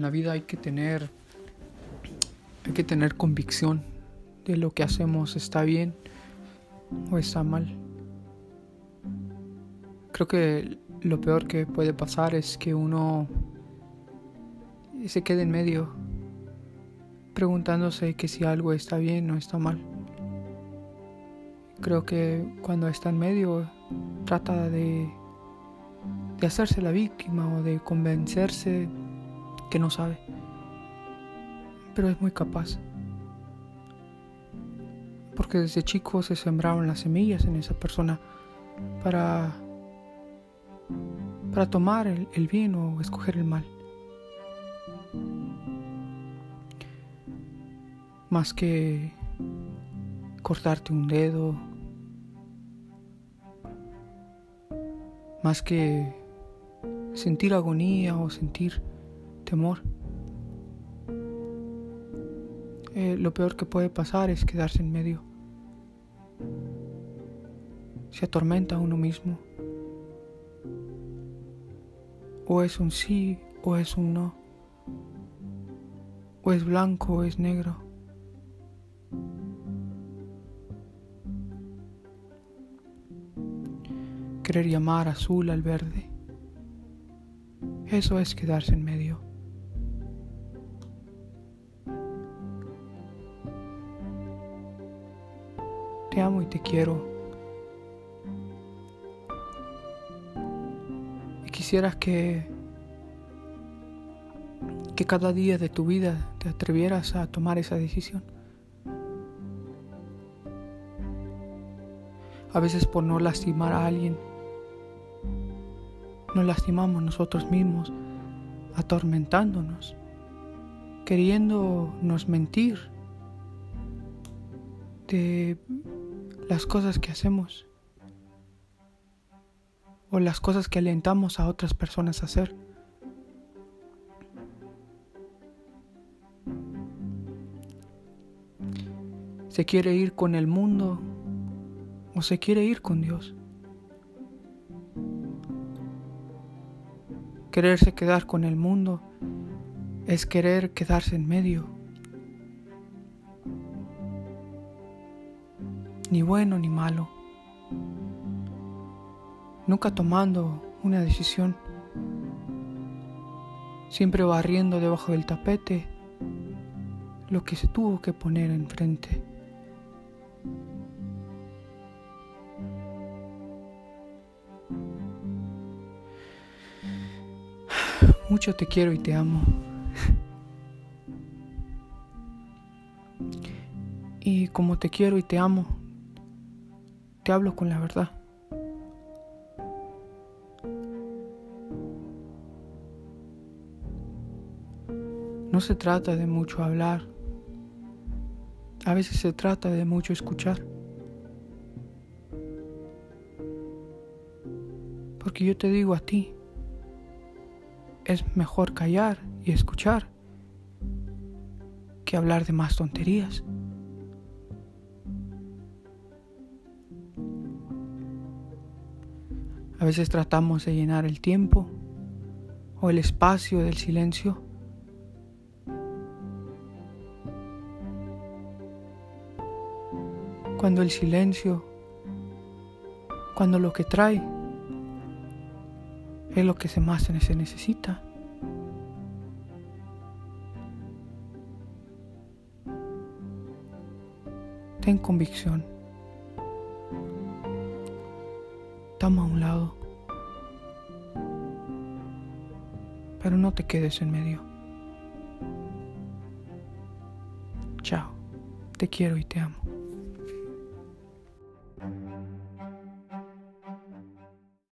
en la vida hay que tener hay que tener convicción de lo que hacemos está bien o está mal. Creo que lo peor que puede pasar es que uno se quede en medio preguntándose que si algo está bien o está mal. Creo que cuando está en medio trata de, de hacerse la víctima o de convencerse que no sabe. Pero es muy capaz. Porque desde chico se sembraron las semillas en esa persona para, para tomar el, el bien o escoger el mal. Más que cortarte un dedo, más que sentir agonía o sentir temor. Eh, lo peor que puede pasar es quedarse en medio. Se atormenta a uno mismo. O es un sí o es un no. O es blanco o es negro. Querer llamar azul al verde. Eso es quedarse en medio. Amo y te quiero. Y quisieras que que cada día de tu vida te atrevieras a tomar esa decisión. A veces por no lastimar a alguien, nos lastimamos nosotros mismos, atormentándonos, queriéndonos mentir de las cosas que hacemos o las cosas que alentamos a otras personas a hacer. Se quiere ir con el mundo o se quiere ir con Dios. Quererse quedar con el mundo es querer quedarse en medio. Ni bueno ni malo, nunca tomando una decisión, siempre barriendo debajo del tapete lo que se tuvo que poner enfrente. Mucho te quiero y te amo. Y como te quiero y te amo, hablo con la verdad. No se trata de mucho hablar, a veces se trata de mucho escuchar. Porque yo te digo a ti, es mejor callar y escuchar que hablar de más tonterías. A veces tratamos de llenar el tiempo o el espacio del silencio. Cuando el silencio, cuando lo que trae es lo que se más se necesita. Ten convicción. Toma un lado. Pero no te quedes en medio. Chao. Te quiero y te amo.